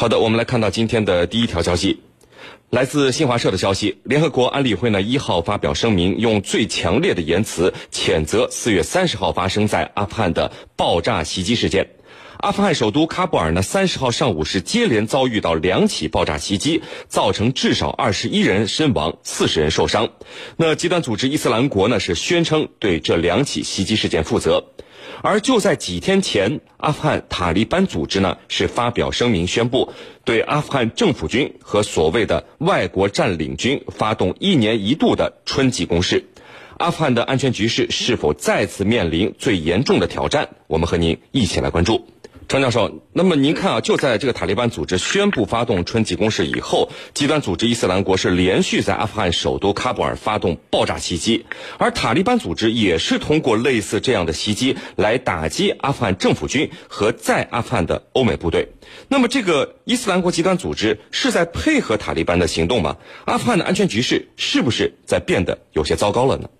好的，我们来看到今天的第一条消息，来自新华社的消息，联合国安理会呢一号发表声明，用最强烈的言辞谴责四月三十号发生在阿富汗的爆炸袭击事件。阿富汗首都喀布尔呢，三十号上午是接连遭遇到两起爆炸袭击，造成至少二十一人身亡，四十人受伤。那极端组织伊斯兰国呢是宣称对这两起袭击事件负责。而就在几天前，阿富汗塔利班组织呢是发表声明宣布，对阿富汗政府军和所谓的外国占领军发动一年一度的春季攻势。阿富汗的安全局势是否再次面临最严重的挑战？我们和您一起来关注。程教授，那么您看啊，就在这个塔利班组织宣布发动春季攻势以后，极端组织伊斯兰国是连续在阿富汗首都喀布尔发动爆炸袭击，而塔利班组织也是通过类似这样的袭击来打击阿富汗政府军和在阿富汗的欧美部队。那么，这个伊斯兰国极端组织是在配合塔利班的行动吗？阿富汗的安全局势是不是在变得有些糟糕了呢？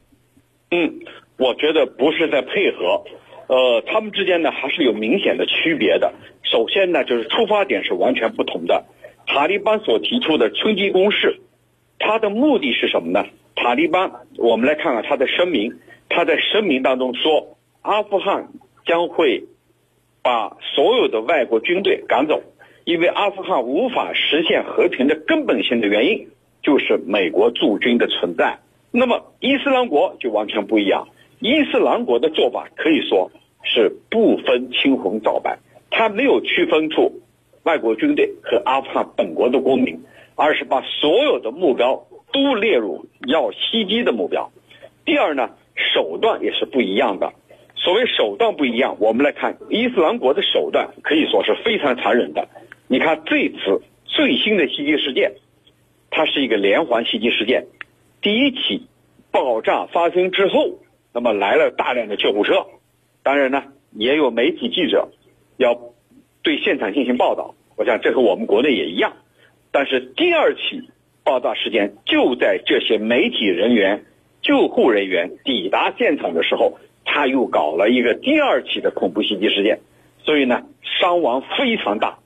嗯，我觉得不是在配合。呃，他们之间呢还是有明显的区别的。首先呢，就是出发点是完全不同的。塔利班所提出的春季攻势，它的目的是什么呢？塔利班，我们来看看他的声明。他在声明当中说，阿富汗将会把所有的外国军队赶走，因为阿富汗无法实现和平的根本性的原因就是美国驻军的存在。那么伊斯兰国就完全不一样，伊斯兰国的做法可以说。是不分青红皂白，他没有区分出外国军队和阿富汗本国的公民，而是把所有的目标都列入要袭击的目标。第二呢，手段也是不一样的。所谓手段不一样，我们来看伊斯兰国的手段可以说是非常残忍的。你看这次最新的袭击事件，它是一个连环袭击事件。第一起爆炸发生之后，那么来了大量的救护车。当然呢，也有媒体记者要对现场进行报道。我想这和我们国内也一样。但是第二起爆炸事件就在这些媒体人员、救护人员抵达现场的时候，他又搞了一个第二起的恐怖袭击事件，所以呢，伤亡非常大。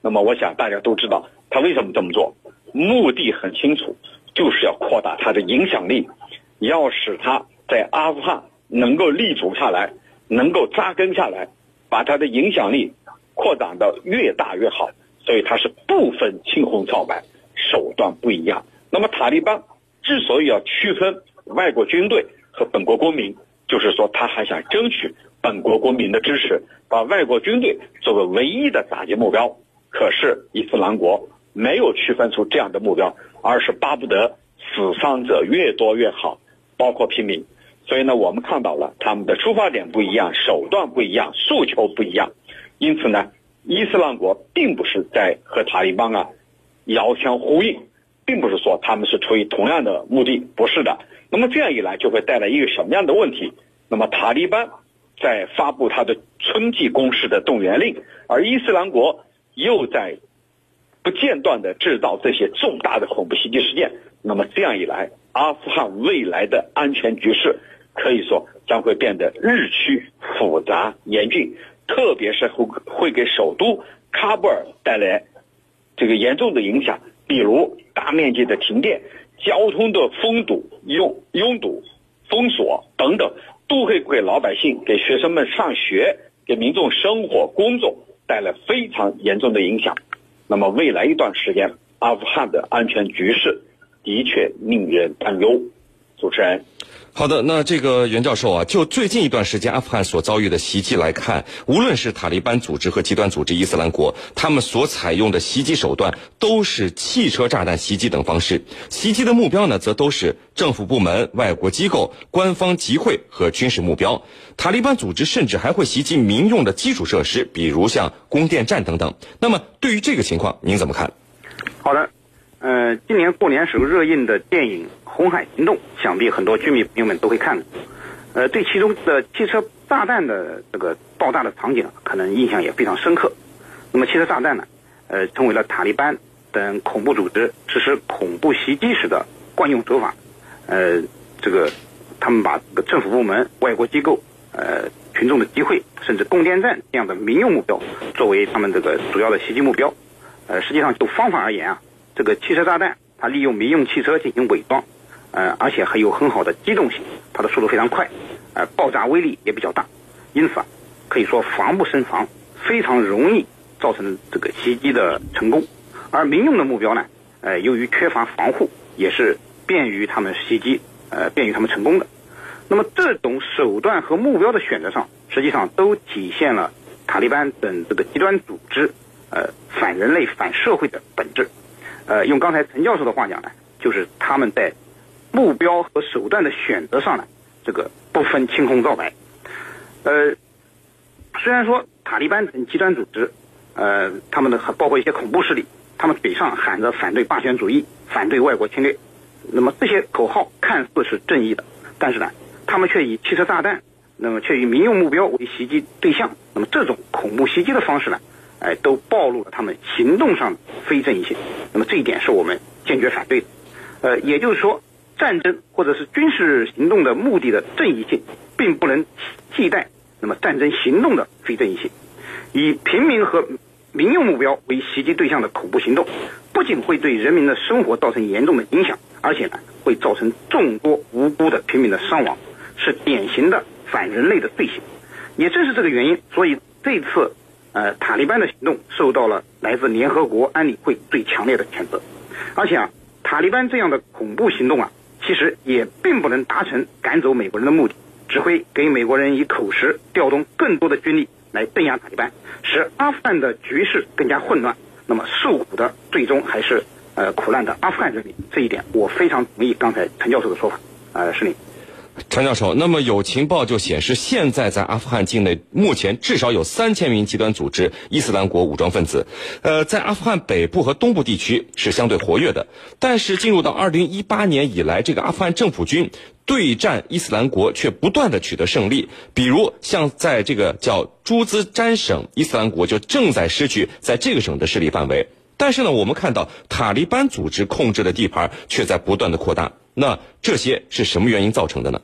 那么我想大家都知道他为什么这么做，目的很清楚，就是要扩大他的影响力，要使他在阿富汗能够立足下来。能够扎根下来，把他的影响力扩展到越大越好，所以他是不分青红皂白，手段不一样。那么塔利班之所以要区分外国军队和本国公民，就是说他还想争取本国公民的支持，把外国军队作为唯一的打击目标。可是伊斯兰国没有区分出这样的目标，而是巴不得死伤者越多越好，包括平民。所以呢，我们看到了他们的出发点不一样，手段不一样，诉求不一样。因此呢，伊斯兰国并不是在和塔利班啊遥相呼应，并不是说他们是出于同样的目的，不是的。那么这样一来，就会带来一个什么样的问题？那么塔利班在发布他的春季攻势的动员令，而伊斯兰国又在不间断的制造这些重大的恐怖袭击事件。那么这样一来，阿富汗未来的安全局势。可以说将会变得日趋复杂严峻，特别是会会给首都喀布尔带来这个严重的影响，比如大面积的停电、交通的封堵、拥拥堵、封锁等等，都会给老百姓、给学生们上学、给民众生活工作带来非常严重的影响。那么未来一段时间，阿富汗的安全局势的确令人担忧。主持人。好的，那这个袁教授啊，就最近一段时间阿富汗所遭遇的袭击来看，无论是塔利班组织和极端组织伊斯兰国，他们所采用的袭击手段都是汽车炸弹袭击等方式。袭击的目标呢，则都是政府部门、外国机构、官方集会和军事目标。塔利班组织甚至还会袭击民用的基础设施，比如像供电站等等。那么，对于这个情况，您怎么看？好的。呃，今年过年时候热映的电影《红海行动》，想必很多居民朋友们都会看过。呃，对其中的汽车炸弹的这个爆炸的场景，可能印象也非常深刻。那么，汽车炸弹呢，呃，成为了塔利班等恐怖组织实施恐怖袭击时的惯用手法。呃，这个他们把这个政府部门、外国机构、呃，群众的集会，甚至供电站这样的民用目标，作为他们这个主要的袭击目标。呃，实际上就方法而言啊，这个汽车炸弹它利用民用汽车进行伪装，呃，而且还有很好的机动性，它的速度非常快，呃，爆炸威力也比较大，因此啊，可以说防不胜防，非常容易造成这个袭击的成功。而民用的目标呢，呃，由于缺乏防护，也是便于他们袭击，呃，便于他们成功的。那么这种手段和目标的选择上，实际上都体现了塔利班等这个极端组织，呃，反人类、反社会的本质。呃，用刚才陈教授的话讲呢，就是他们在目标和手段的选择上呢，这个不分青红皂白。呃，虽然说塔利班等极端组织，呃，他们的包括一些恐怖势力，他们嘴上喊着反对霸权主义、反对外国侵略，那么这些口号看似是正义的，但是呢？他们却以汽车炸弹，那么却以民用目标为袭击对象，那么这种恐怖袭击的方式呢，哎，都暴露了他们行动上的非正义性。那么这一点是我们坚决反对的。呃，也就是说，战争或者是军事行动的目的的正义性，并不能替代那么战争行动的非正义性。以平民和民用目标为袭击对象的恐怖行动，不仅会对人民的生活造成严重的影响，而且呢，会造成众多无辜的平民的伤亡。是典型的反人类的罪行，也正是这个原因，所以这次，呃，塔利班的行动受到了来自联合国安理会最强烈的谴责。而且啊，塔利班这样的恐怖行动啊，其实也并不能达成赶走美国人的目的，只会给美国人以口实，调动更多的军力来镇压塔利班，使阿富汗的局势更加混乱。那么受苦的最终还是呃苦难的阿富汗人民。这一点我非常同意刚才陈教授的说法。呃，是你。陈教授，那么有情报就显示，现在在阿富汗境内，目前至少有三千名极端组织伊斯兰国武装分子，呃，在阿富汗北部和东部地区是相对活跃的。但是进入到二零一八年以来，这个阿富汗政府军对战伊斯兰国却不断的取得胜利。比如像在这个叫朱兹詹省，伊斯兰国就正在失去在这个省的势力范围。但是呢，我们看到塔利班组织控制的地盘却在不断的扩大。那这些是什么原因造成的呢？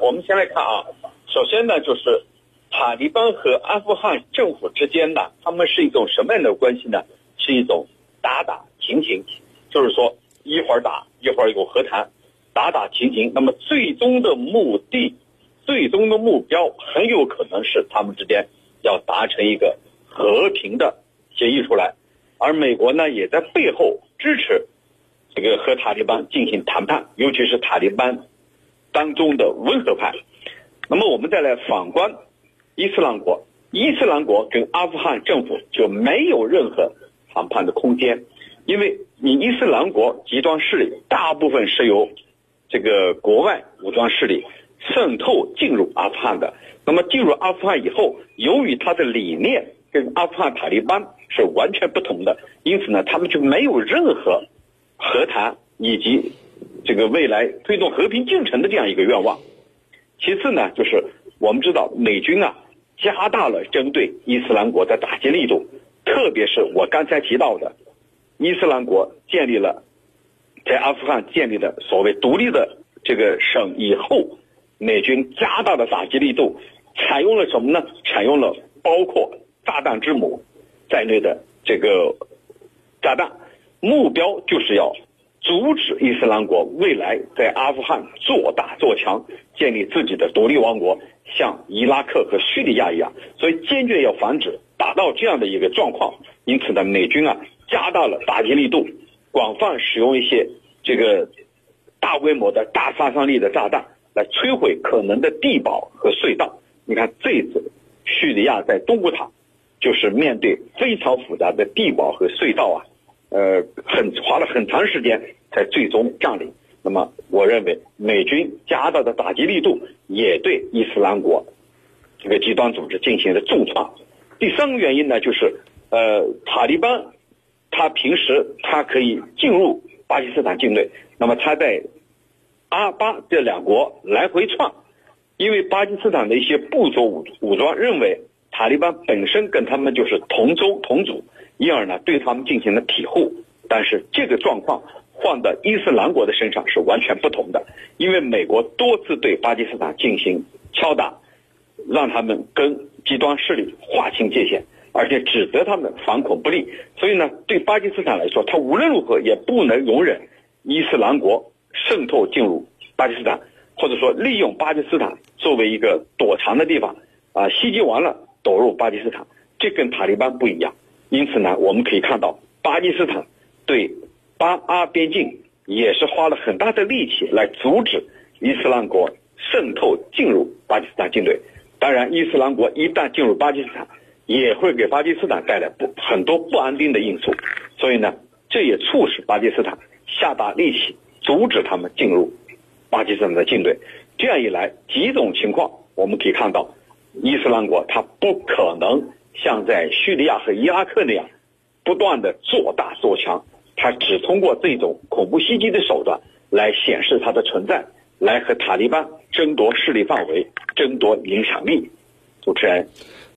我们先来看啊，首先呢，就是塔利班和阿富汗政府之间呢，他们是一种什么样的关系呢？是一种打打停停，就是说一会儿打一会儿有和谈，打打停停。那么最终的目的，最终的目标很有可能是他们之间要达成一个和平的协议出来，而美国呢也在背后支持这个和塔利班进行谈判，尤其是塔利班。当中的温和派，那么我们再来反观伊斯兰国，伊斯兰国跟阿富汗政府就没有任何谈判的空间，因为你伊斯兰国极端势力大部分是由这个国外武装势力渗透进入阿富汗的，那么进入阿富汗以后，由于他的理念跟阿富汗塔利班是完全不同的，因此呢，他们就没有任何和谈以及。这个未来推动和平进程的这样一个愿望。其次呢，就是我们知道美军啊加大了针对伊斯兰国的打击力度，特别是我刚才提到的，伊斯兰国建立了在阿富汗建立的所谓独立的这个省以后，美军加大了打击力度，采用了什么呢？采用了包括炸弹之母在内的这个炸弹，目标就是要。阻止伊斯兰国未来在阿富汗做大做强，建立自己的独立王国，像伊拉克和叙利亚一样，所以坚决要防止达到这样的一个状况。因此呢，美军啊加大了打击力度，广泛使用一些这个大规模的大杀伤力的炸弹来摧毁可能的地堡和隧道。你看这一次叙利亚在东部塔，就是面对非常复杂的地堡和隧道啊。呃，很花了很长时间才最终占领。那么，我认为美军加大的打击力度也对伊斯兰国这个极端组织进行了重创。第三个原因呢，就是呃，塔利班他平时他可以进入巴基斯坦境内，那么他在阿巴这两国来回窜，因为巴基斯坦的一些部族武武装认为塔利班本身跟他们就是同宗同族。因而呢，对他们进行了庇护，但是这个状况换到伊斯兰国的身上是完全不同的，因为美国多次对巴基斯坦进行敲打，让他们跟极端势力划清界限。而且指责他们反恐不力。所以呢，对巴基斯坦来说，他无论如何也不能容忍伊斯兰国渗透进入巴基斯坦，或者说利用巴基斯坦作为一个躲藏的地方，啊，袭击完了躲入巴基斯坦，这跟塔利班不一样。因此呢，我们可以看到，巴基斯坦对巴阿边境也是花了很大的力气来阻止伊斯兰国渗透进入巴基斯坦境内。当然，伊斯兰国一旦进入巴基斯坦，也会给巴基斯坦带来不很多不安定的因素。所以呢，这也促使巴基斯坦下大力气阻止他们进入巴基斯坦的境内。这样一来，几种情况我们可以看到，伊斯兰国它不可能像在叙利亚和伊拉克那样不断的做大做强，他只通过这种恐怖袭击的手段来显示他的存在。来和塔利班争夺势力范围，争夺影响力。主持人。